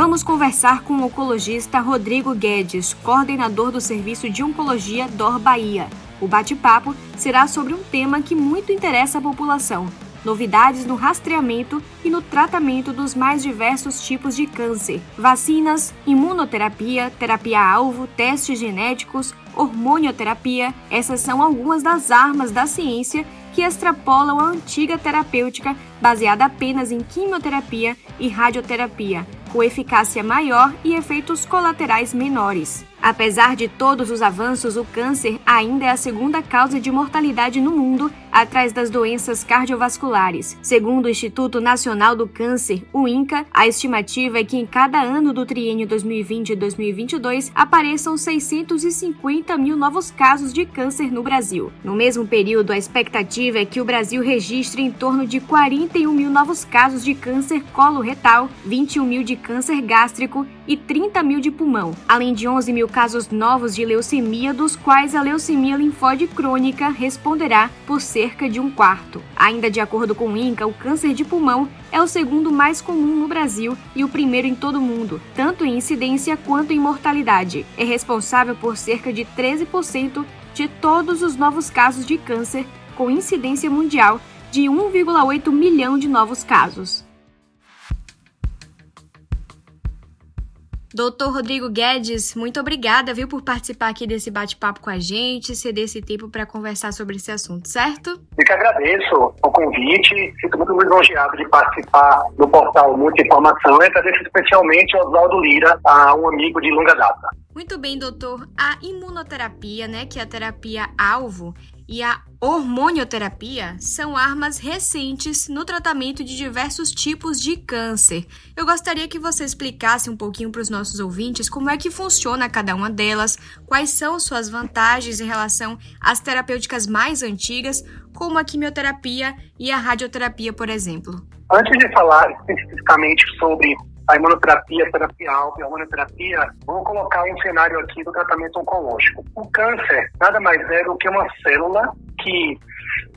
Vamos conversar com o oncologista Rodrigo Guedes, coordenador do Serviço de Oncologia DOR Bahia. O bate-papo será sobre um tema que muito interessa a população: novidades no rastreamento e no tratamento dos mais diversos tipos de câncer, vacinas, imunoterapia, terapia-alvo, testes genéticos, hormonioterapia. Essas são algumas das armas da ciência que extrapolam a antiga terapêutica baseada apenas em quimioterapia e radioterapia com eficácia maior e efeitos colaterais menores. Apesar de todos os avanços, o câncer ainda é a segunda causa de mortalidade no mundo, atrás das doenças cardiovasculares. Segundo o Instituto Nacional do Câncer, o INCA, a estimativa é que em cada ano do triênio 2020 e 2022 apareçam 650 mil novos casos de câncer no Brasil. No mesmo período, a expectativa é que o Brasil registre em torno de 41 mil novos casos de câncer coloretal, 21 mil de câncer gástrico e 30 mil de pulmão, além de 11 mil casos novos de leucemia, dos quais a leucemia linfóide crônica responderá por cerca de um quarto. Ainda de acordo com o INCA, o câncer de pulmão é o segundo mais comum no Brasil e o primeiro em todo o mundo, tanto em incidência quanto em mortalidade. É responsável por cerca de 13% de todos os novos casos de câncer, com incidência mundial de 1,8 milhão de novos casos. Doutor Rodrigo Guedes, muito obrigada, viu, por participar aqui desse bate-papo com a gente, ceder esse tempo para conversar sobre esse assunto, certo? Eu que agradeço o convite, fico muito lisonjeado de participar do portal Muita Informação e agradeço especialmente ao Oswaldo Lira, um amigo de longa data. Muito bem, doutor. A imunoterapia, né, que é a terapia alvo, e a hormonioterapia são armas recentes no tratamento de diversos tipos de câncer. Eu gostaria que você explicasse um pouquinho para os nossos ouvintes como é que funciona cada uma delas, quais são suas vantagens em relação às terapêuticas mais antigas, como a quimioterapia e a radioterapia, por exemplo. Antes de falar especificamente sobre a imunoterapia, a terapia alta a hormonioterapia, vou colocar um cenário aqui do tratamento oncológico. O câncer nada mais é do que uma célula que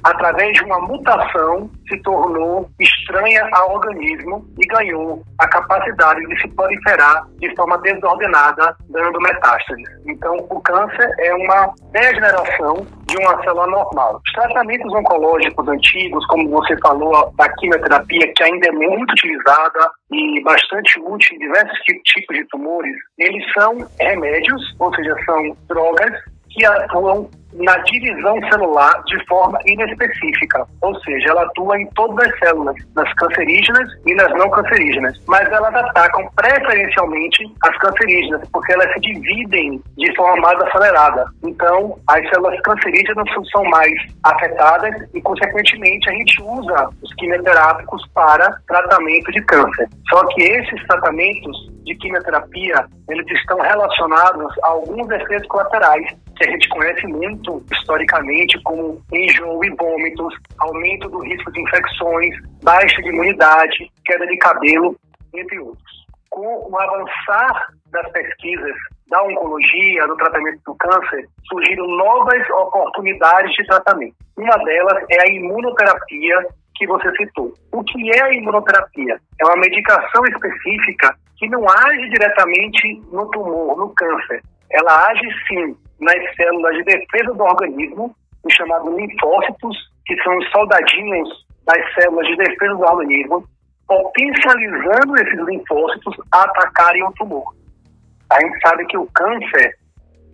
através de uma mutação, se tornou estranha ao organismo e ganhou a capacidade de se proliferar de forma desordenada, dando metástases. Então, o câncer é uma degeneração de uma célula normal. Os tratamentos oncológicos antigos, como você falou, a quimioterapia, que ainda é muito utilizada e bastante útil em diversos tipos de tumores, eles são remédios, ou seja, são drogas que atuam na divisão celular de forma inespecífica, ou seja, ela atua em todas as células, nas cancerígenas e nas não cancerígenas, mas elas atacam preferencialmente as cancerígenas, porque elas se dividem de forma mais acelerada. Então, as células cancerígenas são mais afetadas e, consequentemente, a gente usa os quimioterápicos para tratamento de câncer. Só que esses tratamentos de quimioterapia, eles estão relacionados a alguns efeitos colaterais que a gente conhece muito historicamente, como enjoo e vômitos, aumento do risco de infecções, baixa de imunidade, queda de cabelo, entre outros. Com o avançar das pesquisas da oncologia, do tratamento do câncer, surgiram novas oportunidades de tratamento. Uma delas é a imunoterapia que você citou. O que é a imunoterapia? É uma medicação específica que não age diretamente no tumor, no câncer. Ela age sim nas células de defesa do organismo, os chamados linfócitos, que são os soldadinhos das células de defesa do organismo, potencializando esses linfócitos a atacarem o tumor. A gente sabe que o câncer,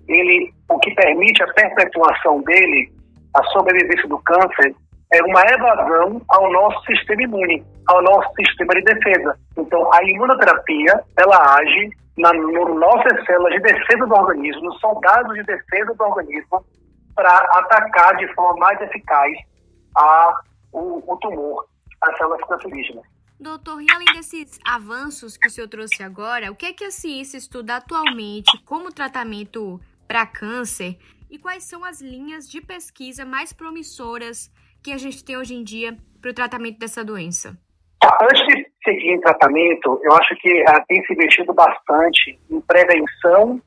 ele, o que permite a perpetuação dele, a sobrevivência do câncer, é uma evasão ao nosso sistema imune, ao nosso sistema de defesa. Então, a imunoterapia, ela age na no nossas células de defesa do organismo, nos soldados de defesa do organismo, para atacar de forma mais eficaz a, o, o tumor, as células cancerígenas. Doutor, e além desses avanços que o senhor trouxe agora, o que é que a ciência estuda atualmente como tratamento para câncer e quais são as linhas de pesquisa mais promissoras que a gente tem hoje em dia para o tratamento dessa doença? Antes de seguir em tratamento, eu acho que uh, tem se investido bastante em prevenção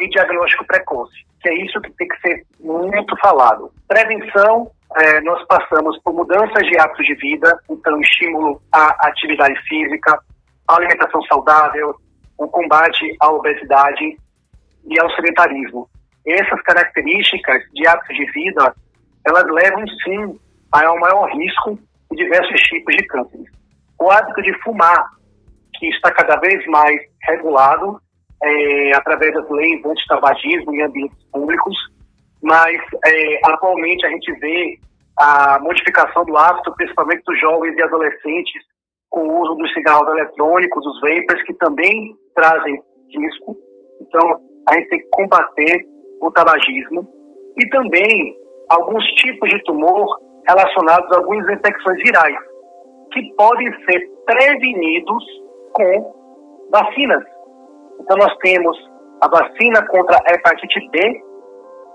e diagnóstico precoce, que é isso que tem que ser muito falado. Prevenção, eh, nós passamos por mudanças de hábitos de vida, então estímulo à atividade física, a alimentação saudável, o combate à obesidade e ao sedentarismo. Essas características de hábitos de vida, elas levam sim a um maior risco de diversos tipos de câncer. O hábito de fumar, que está cada vez mais regulado é, através das leis anti-tabagismo em ambientes públicos, mas é, atualmente a gente vê a modificação do hábito, principalmente dos jovens e adolescentes, com o uso dos cigarros eletrônicos, os vapers, que também trazem risco. Então, a gente tem que combater o tabagismo e também alguns tipos de tumor relacionados a algumas infecções virais, que podem ser prevenidos com vacinas. Então, nós temos a vacina contra a hepatite B,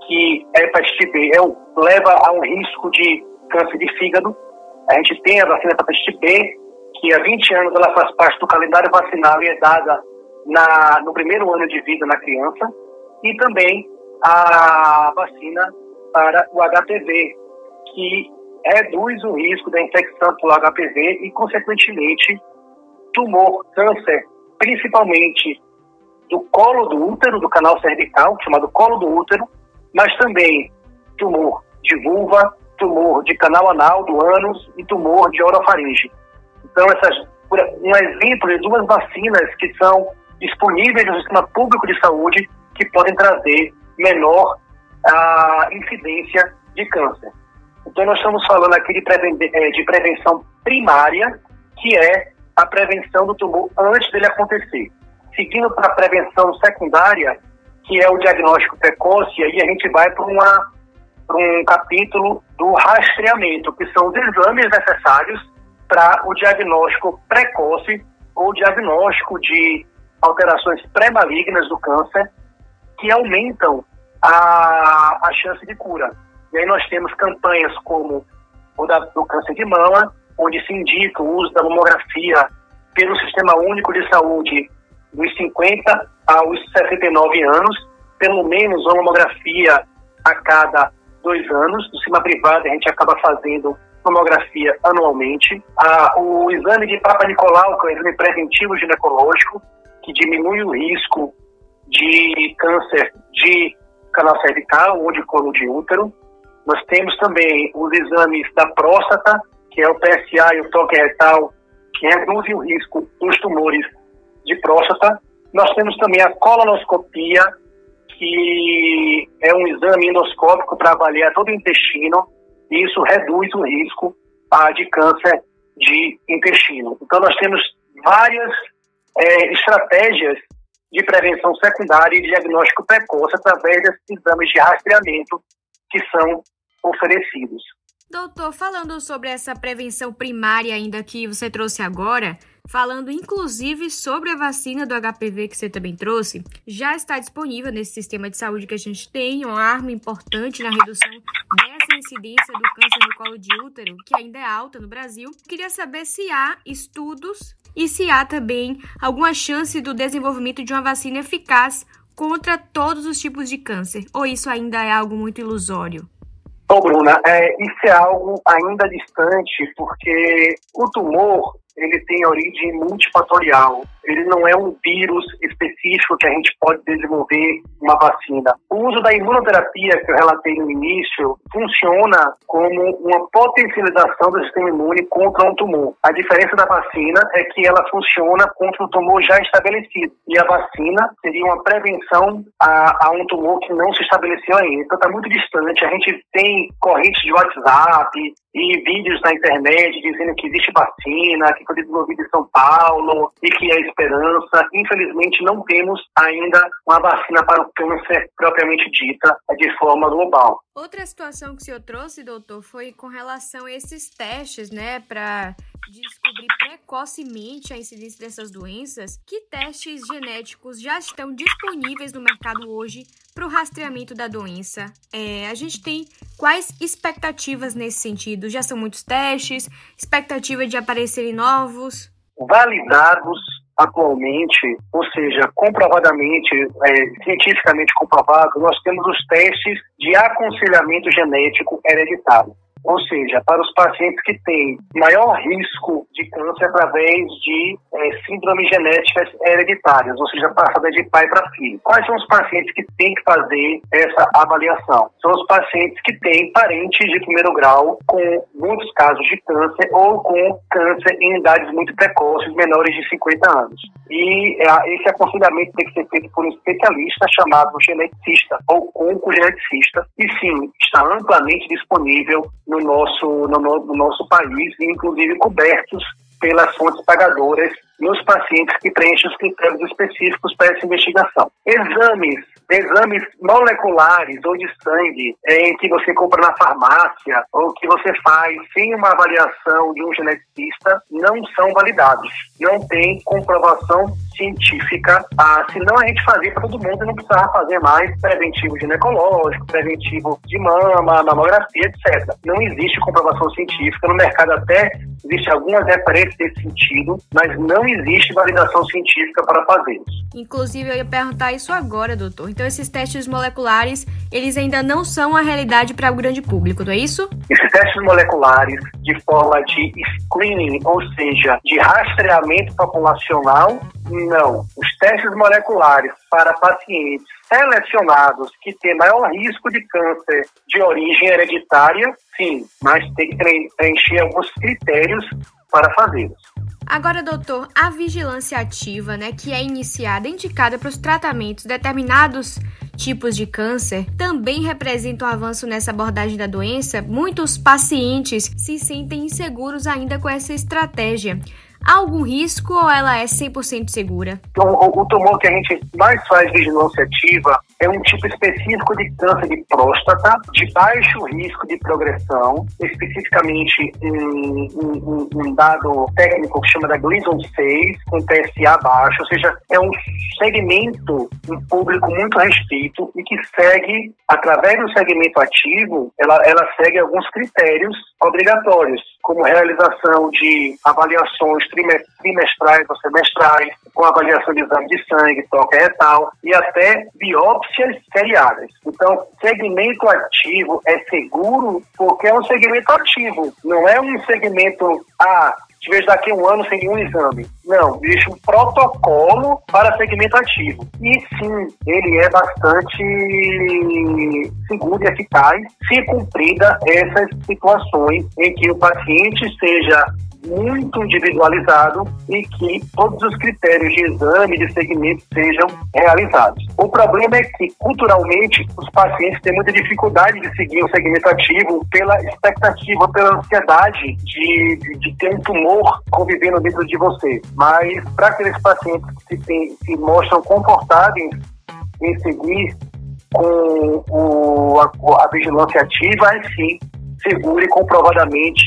que a hepatite B é leva a um risco de câncer de fígado. A gente tem a vacina para hepatite B, que há 20 anos ela faz parte do calendário vacinal e é dada na, no primeiro ano de vida na criança. E também a vacina para o HPV, que reduz o risco da infecção pelo HPV e, consequentemente, tumor, câncer, principalmente do colo do útero, do canal cervical, chamado colo do útero, mas também tumor de vulva, tumor de canal anal, do ânus e tumor de orofaringe. Então, essas, um exemplo de duas vacinas que são disponíveis no sistema público de saúde que podem trazer menor a incidência de câncer. Então, nós estamos falando aqui de, preven eh, de prevenção primária, que é a prevenção do tumor antes dele acontecer. Seguindo para a prevenção secundária, que é o diagnóstico precoce, e aí a gente vai para um capítulo do rastreamento, que são os exames necessários para o diagnóstico precoce ou diagnóstico de alterações pré-malignas do câncer, que aumentam a, a chance de cura. E aí nós temos campanhas como o da, do câncer de mama, onde se indica o uso da mamografia pelo Sistema Único de Saúde dos 50 aos 69 anos, pelo menos uma mamografia a cada dois anos. No sistema privado, a gente acaba fazendo mamografia anualmente. Ah, o exame de Papa Nicolau, que é um exame preventivo ginecológico, que diminui o risco de câncer de canal cervical ou de colo de útero. Nós temos também os exames da próstata, que é o PSA e o toque retal, que reduzem o risco dos tumores de próstata. Nós temos também a colonoscopia, que é um exame endoscópico para avaliar todo o intestino, e isso reduz o risco ah, de câncer de intestino. Então, nós temos várias é, estratégias de prevenção secundária e diagnóstico precoce através desses exames de rastreamento que são oferecidos. Doutor, falando sobre essa prevenção primária ainda que você trouxe agora, falando inclusive sobre a vacina do HPV que você também trouxe, já está disponível nesse sistema de saúde que a gente tem, uma arma importante na redução dessa incidência do câncer no colo de útero, que ainda é alta no Brasil. Queria saber se há estudos e se há também alguma chance do desenvolvimento de uma vacina eficaz contra todos os tipos de câncer, ou isso ainda é algo muito ilusório? Bom, Bruna, é, isso é algo ainda distante, porque o tumor ele tem origem multifatorial. Ele não é um vírus específico que a gente pode desenvolver uma vacina. O uso da imunoterapia que eu relatei no início funciona como uma potencialização do sistema imune contra um tumor. A diferença da vacina é que ela funciona contra um tumor já estabelecido. E a vacina seria uma prevenção a, a um tumor que não se estabeleceu ainda. Então está muito distante. A gente tem correntes de WhatsApp e vídeos na internet dizendo que existe vacina, que foi desenvolvida em São Paulo e que é esperança. Infelizmente, não temos ainda uma vacina para o câncer propriamente dita de forma global. Outra situação que o senhor trouxe, doutor, foi com relação a esses testes, né, para descobrir precocemente a incidência dessas doenças. Que testes genéticos já estão disponíveis no mercado hoje para o rastreamento da doença? É, a gente tem quais expectativas nesse sentido? Já são muitos testes? Expectativa de aparecerem novos? Validados atualmente, ou seja, comprovadamente, é, cientificamente comprovado, nós temos os testes de aconselhamento genético hereditário. Ou seja, para os pacientes que têm maior risco de câncer através de é, síndromes genéticas hereditárias, ou seja, passada de pai para filho. Quais são os pacientes que têm que fazer essa avaliação? São os pacientes que têm parentes de primeiro grau com muitos casos de câncer ou com câncer em idades muito precoces, menores de 50 anos. E é, esse aconselhamento tem que ser feito por um especialista chamado geneticista ou oncogeneticista, e sim, está amplamente disponível no nosso, no, no nosso país, inclusive cobertos pelas fontes pagadoras nos pacientes que preenchem os critérios específicos para essa investigação. Exames, exames moleculares ou de sangue em que você compra na farmácia ou que você faz sem uma avaliação de um geneticista não são validados. Não tem comprovação científica, ah, senão a gente fazia para todo mundo e não precisava fazer mais preventivo ginecológico, preventivo de mama, mamografia, etc. Não existe comprovação científica no mercado até existe algumas referências nesse sentido, mas não existe validação científica para fazê-los. Inclusive, eu ia perguntar isso agora, doutor. Então, esses testes moleculares, eles ainda não são a realidade para o grande público, não é isso? Esses testes moleculares, de forma de screening, ou seja, de rastreamento populacional, não. Os testes moleculares para pacientes selecionados que têm maior risco de câncer de origem hereditária, sim, mas tem que preencher alguns critérios para fazê-los. Agora, doutor, a vigilância ativa, né, que é iniciada, indicada para os tratamentos de determinados tipos de câncer, também representa um avanço nessa abordagem da doença. Muitos pacientes se sentem inseguros ainda com essa estratégia. Há algum risco ou ela é 100% segura? Então, o, o, tumor que a gente mais faz vigilância ativa é um tipo específico de câncer de próstata, de baixo risco de progressão, especificamente um, um, um dado técnico que chama da Gleason 6, com PSA baixo, ou seja, é um segmento, um público muito restrito e que segue, através do segmento ativo, ela, ela segue alguns critérios obrigatórios, como realização de avaliações trimestrais ou semestrais, com avaliação de exame de sangue, toque retal e até biópsias seriadas. Então, segmento ativo é seguro porque é um segmento ativo, não é um segmento ah, te vejo daqui a um ano sem nenhum exame. Não, existe um protocolo para segmento ativo. E sim, ele é bastante seguro e eficaz se cumprida essas situações em que o paciente seja muito individualizado e que todos os critérios de exame, de segmento sejam realizados. O problema é que, culturalmente, os pacientes têm muita dificuldade de seguir o segmento ativo pela expectativa, pela ansiedade de, de, de ter um tumor convivendo dentro de você. Mas, para aqueles pacientes que se, se mostram confortáveis em seguir com o, a, a vigilância ativa, aí sim seguro e comprovadamente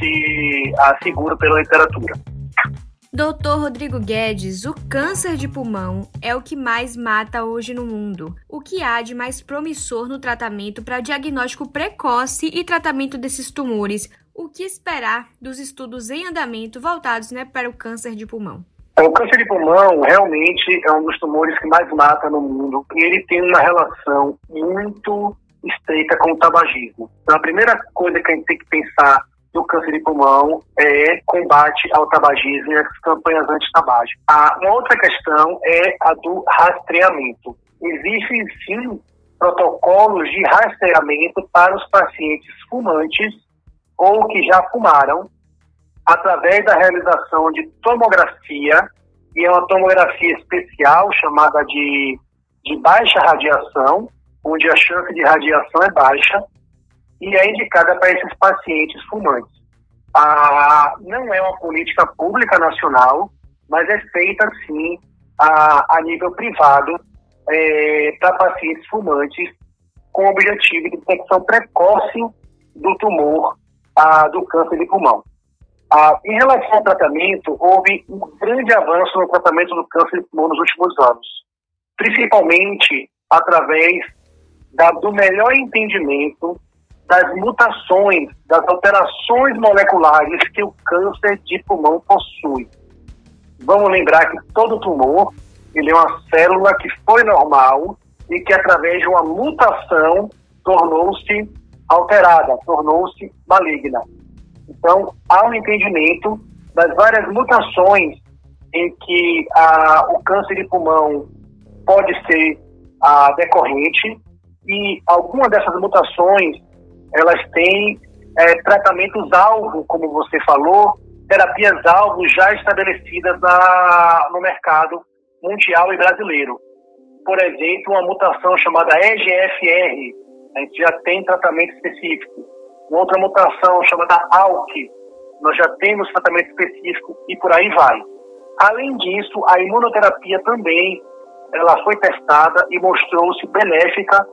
seguro pela literatura. Doutor Rodrigo Guedes, o câncer de pulmão é o que mais mata hoje no mundo. O que há de mais promissor no tratamento para diagnóstico precoce e tratamento desses tumores? O que esperar dos estudos em andamento voltados né, para o câncer de pulmão? O câncer de pulmão realmente é um dos tumores que mais mata no mundo e ele tem uma relação muito estreita com o tabagismo. Então, a primeira coisa que a gente tem que pensar no câncer de pulmão é combate ao tabagismo e as campanhas anti-tabágico. A uma outra questão é a do rastreamento. Existem, sim, protocolos de rastreamento para os pacientes fumantes ou que já fumaram, através da realização de tomografia, e é uma tomografia especial chamada de, de baixa radiação, onde a chance de radiação é baixa e é indicada para esses pacientes fumantes. Ah, não é uma política pública nacional, mas é feita sim a, a nível privado é, para pacientes fumantes com o objetivo de detecção precoce do tumor do câncer de pulmão. Ah, em relação ao tratamento, houve um grande avanço no tratamento do câncer de pulmão nos últimos anos, principalmente através da, do melhor entendimento das mutações, das alterações moleculares que o câncer de pulmão possui. Vamos lembrar que todo tumor ele é uma célula que foi normal e que através de uma mutação tornou-se alterada, tornou-se maligna. Então, há um entendimento das várias mutações em que a, o câncer de pulmão pode ser a, decorrente e algumas dessas mutações elas têm é, tratamentos-alvo, como você falou, terapias-alvo já estabelecidas na, no mercado mundial e brasileiro. Por exemplo, uma mutação chamada EGFR, a gente já tem tratamento específico. Uma outra mutação chamada ALK, nós já temos tratamento específico e por aí vai. Além disso, a imunoterapia também ela foi testada e mostrou-se benéfica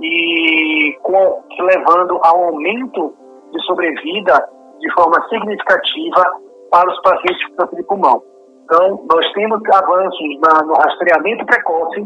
e com, levando ao aumento de sobrevida de forma significativa para os pacientes com câncer de pulmão. Então, nós temos avanços na, no rastreamento precoce,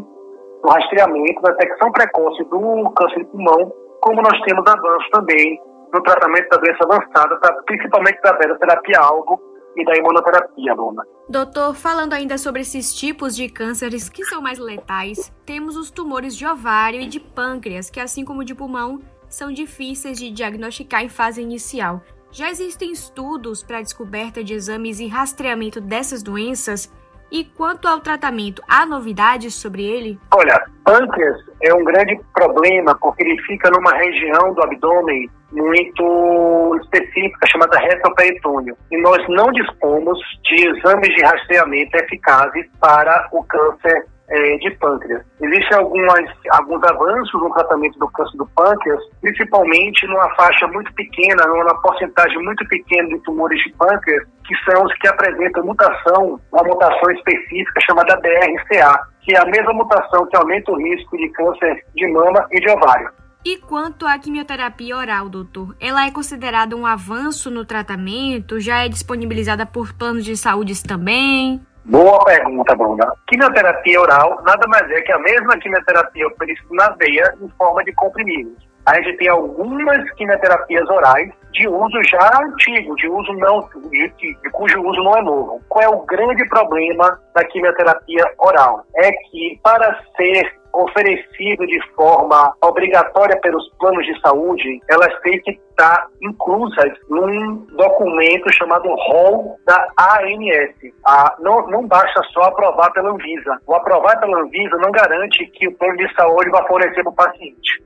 no rastreamento, na detecção precoce do câncer de pulmão, como nós temos avanços também no tratamento da doença avançada, principalmente da terapia-alvo e da imunoterapia, Luna. Doutor, falando ainda sobre esses tipos de cânceres que são mais letais, temos os tumores de ovário e de pâncreas, que assim como de pulmão, são difíceis de diagnosticar em fase inicial. Já existem estudos para a descoberta de exames e rastreamento dessas doenças? E quanto ao tratamento, há novidades sobre ele? Olha, pâncreas é um grande problema porque ele fica numa região do abdômen muito específica chamada retroperitônio. E nós não dispomos de exames de rastreamento eficazes para o câncer é, de pâncreas. Existem algumas, alguns avanços no tratamento do câncer do pâncreas, principalmente numa faixa muito pequena, numa porcentagem muito pequena de tumores de pâncreas, que são os que apresentam mutação, uma mutação específica chamada BRCA, que é a mesma mutação que aumenta o risco de câncer de mama e de ovário. E quanto à quimioterapia oral, doutor? Ela é considerada um avanço no tratamento? Já é disponibilizada por planos de saúde também? Boa pergunta, Bruna. Quimioterapia oral nada mais é que a mesma quimioterapia oferecida na veia em forma de comprimidos. A gente tem algumas quimioterapias orais de uso já antigo, de uso não, de, de, cujo uso não é novo. Qual é o grande problema da quimioterapia oral? É que para ser oferecido de forma obrigatória pelos planos de saúde, elas têm que estar inclusas num documento chamado rol da ANS. Ah, não, não basta só aprovar pela Anvisa. O aprovar pela Anvisa não garante que o plano de saúde vai fornecer para o paciente.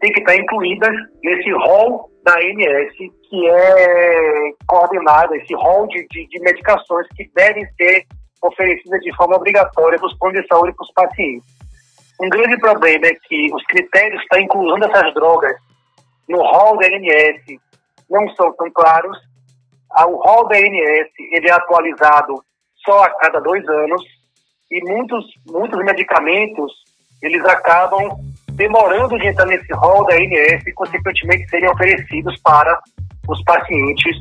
tem que estar incluídas nesse rol da ANS, que é coordenado, esse rol de, de, de medicações que devem ser oferecidas de forma obrigatória para os planos de saúde para os pacientes. Um grande problema é que os critérios para inclusão dessas drogas no rol da ANS não são tão claros. O rol da ANS ele é atualizado só a cada dois anos e muitos, muitos medicamentos eles acabam demorando de entrar nesse rol da ANS e, consequentemente, serem oferecidos para os pacientes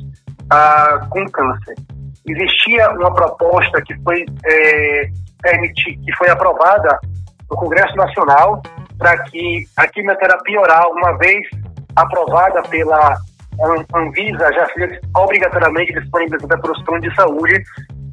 ah, com câncer. Existia uma proposta que foi, é, permitir, que foi aprovada no Congresso Nacional para que a quimioterapia oral, uma vez aprovada pela Anvisa, já seja obrigatoriamente disponibilizada pelos planos de saúde,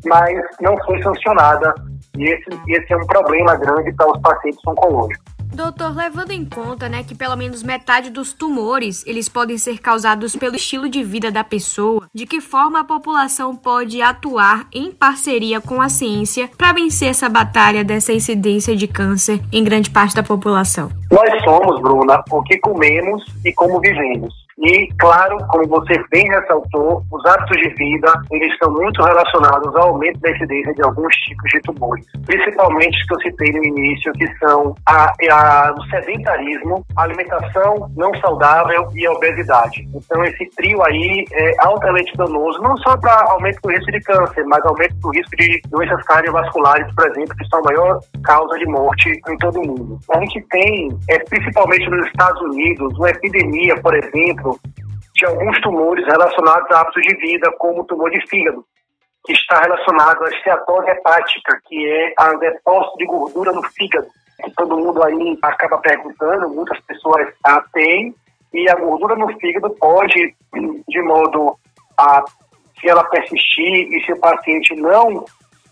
mas não foi sancionada. E esse, esse é um problema grande para os pacientes oncológicos. Doutor, levando em conta, né, que pelo menos metade dos tumores, eles podem ser causados pelo estilo de vida da pessoa, de que forma a população pode atuar em parceria com a ciência para vencer essa batalha dessa incidência de câncer em grande parte da população? Nós somos, Bruna, o que comemos e como vivemos. E, claro, como você bem ressaltou, os hábitos de vida eles estão muito relacionados ao aumento da incidência de alguns tipos de tumores, principalmente que eu citei no início, que são a, a, o sedentarismo, a alimentação não saudável e a obesidade. Então, esse trio aí é altamente danoso, não só para aumento do risco de câncer, mas aumento do risco de doenças cardiovasculares, por exemplo, que são a maior causa de morte em todo o mundo. A gente tem, é, principalmente nos Estados Unidos, uma epidemia, por exemplo, de alguns tumores relacionados a hábitos de vida, como o tumor de fígado, que está relacionado à esteatose hepática, que é a depósito de gordura no fígado, que todo mundo aí acaba perguntando, muitas pessoas a têm, e a gordura no fígado pode, de modo a, se ela persistir e se o paciente não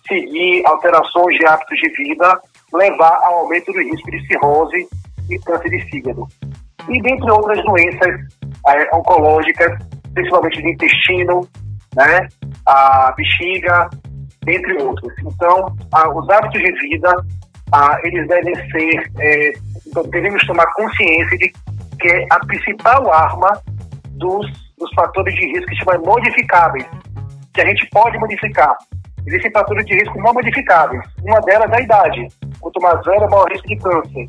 seguir alterações de hábitos de vida, levar ao aumento do risco de cirrose e câncer de fígado. E dentre outras doenças oncológicas, principalmente do intestino, né, a bexiga, entre outros. Então, os hábitos de vida, eles devem ser, é, devemos tomar consciência de que é a principal arma dos, dos fatores de risco que chamam modificáveis, que a gente pode modificar. Existem fatores de risco não modificáveis. Uma delas é a idade. Quanto mais velho, maior risco de câncer.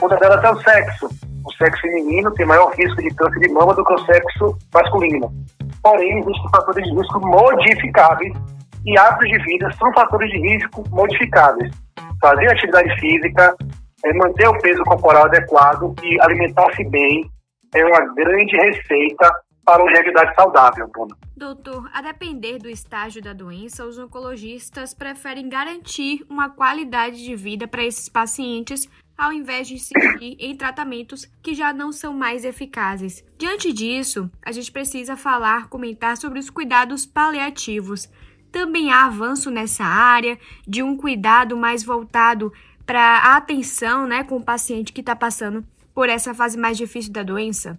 Outra delas é o sexo. O sexo feminino tem maior risco de câncer de mama do que o sexo masculino. Porém, existem fatores de risco modificáveis e hábitos de vida são fatores de risco modificáveis. Fazer atividade física, é, manter o peso corporal adequado e alimentar-se bem é uma grande receita para uma longevidade saudável, Bruno. Doutor, a depender do estágio da doença, os oncologistas preferem garantir uma qualidade de vida para esses pacientes ao invés de insistir em tratamentos que já não são mais eficazes. Diante disso, a gente precisa falar, comentar sobre os cuidados paliativos. Também há avanço nessa área de um cuidado mais voltado para a atenção né, com o paciente que está passando por essa fase mais difícil da doença?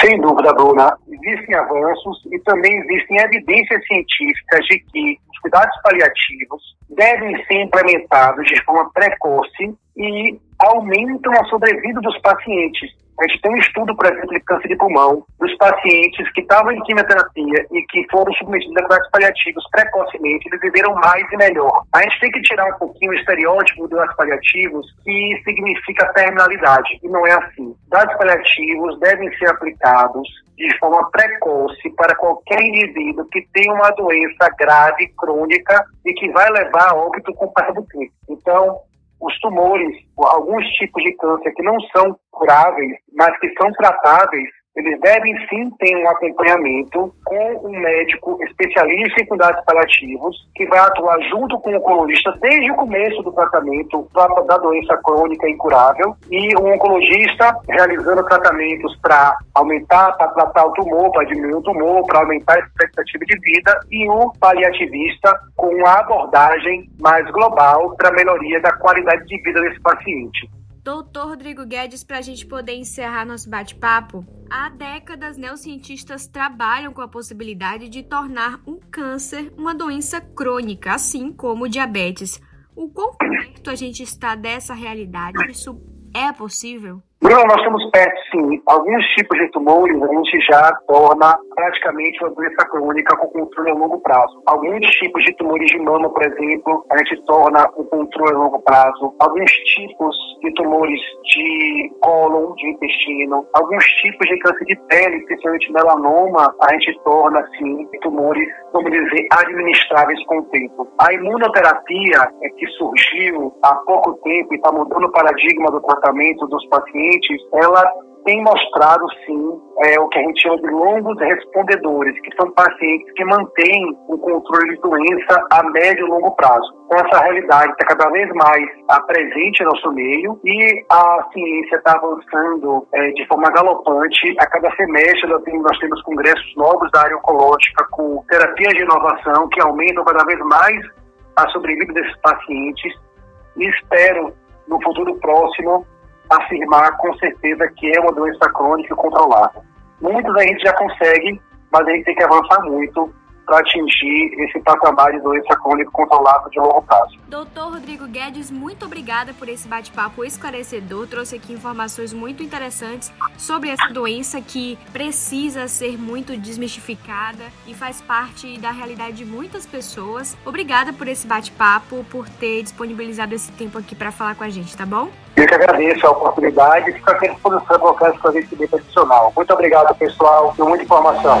Sem dúvida, Bruna. Existem avanços e também existem evidências científicas de que os cuidados paliativos devem ser implementados de forma precoce e aumentam a sobrevida dos pacientes. A gente tem um estudo, por exemplo, de câncer de pulmão, dos pacientes que estavam em quimioterapia e que foram submetidos a cuidados paliativos precocemente, eles viveram mais e melhor. A gente tem que tirar um pouquinho o estereótipo dos cuidados paliativos, que significa terminalidade, e não é assim. Cuidados paliativos devem ser aplicados de forma precoce para qualquer indivíduo que tenha uma doença grave, crônica e que vai levar a óbito com o tempo. Então, os tumores, alguns tipos de câncer que não são curáveis, mas que são tratáveis, eles devem sim ter um acompanhamento com um médico especialista em cuidados paliativos, que vai atuar junto com o oncologista desde o começo do tratamento da doença crônica incurável, e o oncologista realizando tratamentos para aumentar, para tratar o tumor, para diminuir o tumor, para aumentar a expectativa de vida, e o paliativista com uma abordagem mais global para a melhoria da qualidade de vida desse paciente. Doutor Rodrigo Guedes, para a gente poder encerrar nosso bate-papo, há décadas neocientistas trabalham com a possibilidade de tornar um câncer uma doença crônica, assim como o diabetes. O quão perto a gente está dessa realidade? Isso é possível? Bruno, nós estamos perto, sim. Alguns tipos de tumores a gente já torna praticamente uma doença crônica com controle a longo prazo. Alguns tipos de tumores de mama, por exemplo, a gente torna o controle a longo prazo. Alguns tipos de tumores de cólon, de intestino. Alguns tipos de câncer de pele, principalmente melanoma, a gente torna, sim, tumores, vamos dizer, administráveis com o tempo. A imunoterapia é que surgiu há pouco tempo e está mudando o paradigma do tratamento dos pacientes, ela tem mostrado, sim, é, o que a gente chama de longos respondedores, que são pacientes que mantêm o controle de doença a médio e longo prazo. Então, essa realidade está cada vez mais presente no nosso meio e a ciência está avançando é, de forma galopante. A cada semestre nós temos, nós temos congressos novos da área oncológica com terapias de inovação que aumentam cada vez mais a sobrevida desses pacientes e espero, no futuro próximo, afirmar com certeza que é uma doença crônica controlada. Muitos a gente já consegue, mas a gente tem que avançar muito para atingir esse patamar de doença crônica controlada de longo prazo. Doutor Rodrigo Guedes, muito obrigada por esse bate-papo esclarecedor. Trouxe aqui informações muito interessantes sobre essa doença que precisa ser muito desmistificada e faz parte da realidade de muitas pessoas. Obrigada por esse bate-papo, por ter disponibilizado esse tempo aqui para falar com a gente, tá bom? Eu que agradeço a oportunidade e fico à disposição para qualquer esclarecimento adicional. Muito obrigado, pessoal, por muita informação.